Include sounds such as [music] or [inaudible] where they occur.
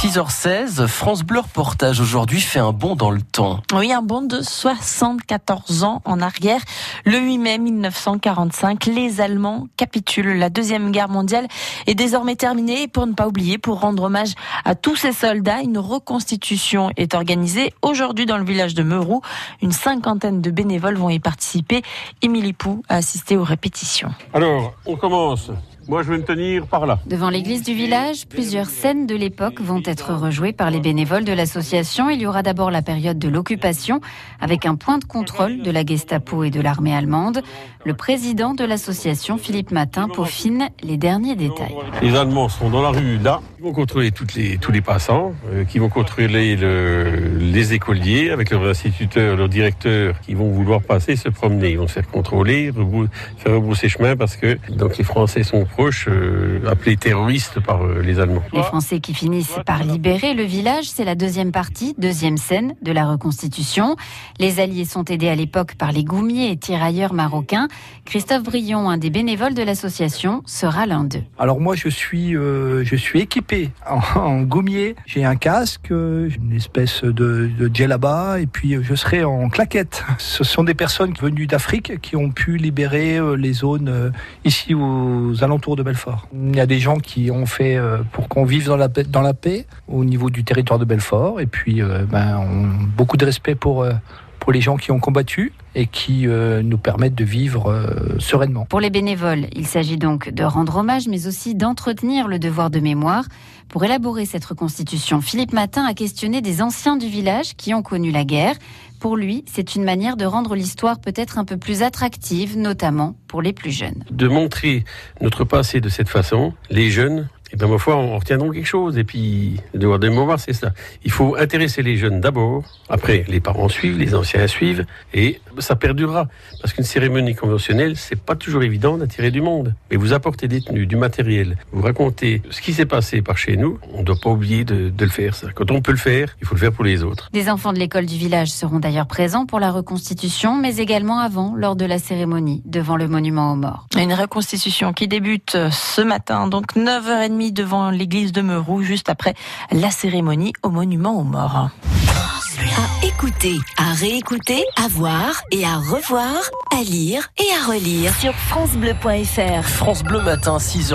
6h16, France Bleu Reportage aujourd'hui fait un bond dans le temps. Oui, un bond de 74 ans en arrière. Le 8 mai 1945, les Allemands capitulent. La Deuxième Guerre mondiale est désormais terminée. Et pour ne pas oublier, pour rendre hommage à tous ces soldats, une reconstitution est organisée aujourd'hui dans le village de Meroux. Une cinquantaine de bénévoles vont y participer. Émilie Pou a assisté aux répétitions. Alors, on commence. Moi, je vais me tenir par là. Devant l'église du village, plusieurs scènes de l'époque vont être rejouées par les bénévoles de l'association. Il y aura d'abord la période de l'occupation, avec un point de contrôle de la Gestapo et de l'armée allemande. Le président de l'association, Philippe Matin, peaufine les derniers détails. Les Allemands sont dans la rue là. Ils vont contrôler toutes les, tous les passants, euh, qui vont contrôler le, les écoliers avec leurs instituteurs, leurs directeurs, qui vont vouloir passer, se promener. Ils vont se faire contrôler, rebrou- faire rebrousser chemin parce que donc les Français sont euh, appelés terroristes par euh, les Allemands. Les Français qui finissent par libérer le village, c'est la deuxième partie, deuxième scène de la reconstitution. Les Alliés sont aidés à l'époque par les goumiers et tirailleurs marocains. Christophe Brion, un des bénévoles de l'association, sera l'un d'eux. Alors moi je suis euh, je suis équipé [laughs] en, en gommier, j'ai un casque, une espèce de, de djellaba et puis je serai en claquette. [laughs] Ce sont des personnes venues d'Afrique qui ont pu libérer euh, les zones euh, ici aux alentours de Belfort. Il y a des gens qui ont fait euh, pour qu'on vive dans la paix, au niveau du territoire de Belfort et puis euh, ben beaucoup de respect pour euh, pour les gens qui ont combattu et qui nous permettent de vivre sereinement. Pour les bénévoles, il s'agit donc de rendre hommage, mais aussi d'entretenir le devoir de mémoire. Pour élaborer cette reconstitution, Philippe Matin a questionné des anciens du village qui ont connu la guerre. Pour lui, c'est une manière de rendre l'histoire peut-être un peu plus attractive, notamment pour les plus jeunes. De montrer notre passé de cette façon, les jeunes, et ben ma foi, on retiendront quelque chose. Et puis, le devoir de mémoire, c'est ça. Il faut intéresser les jeunes d'abord. Après, les parents suivent, les anciens suivent, et ça perdurera. Parce qu'une cérémonie conventionnelle, c'est pas toujours évident d'attirer du monde. Mais vous apportez des tenues, du matériel, vous racontez ce qui s'est passé par chez nous. On ne doit pas oublier de, de le faire. Ça. Quand on peut le faire, il faut le faire pour les autres. Des enfants de l'école du village seront d'ailleurs présents pour la reconstitution, mais également avant, lors de la cérémonie, devant le monument aux morts. Une reconstitution qui débute ce matin, donc 9h30 devant l'église de Meroux, juste après la cérémonie au monument aux morts. À écouter, à réécouter, à voir et à revoir, à lire et à relire sur FranceBleu.fr. France Bleu Matin, 6h10.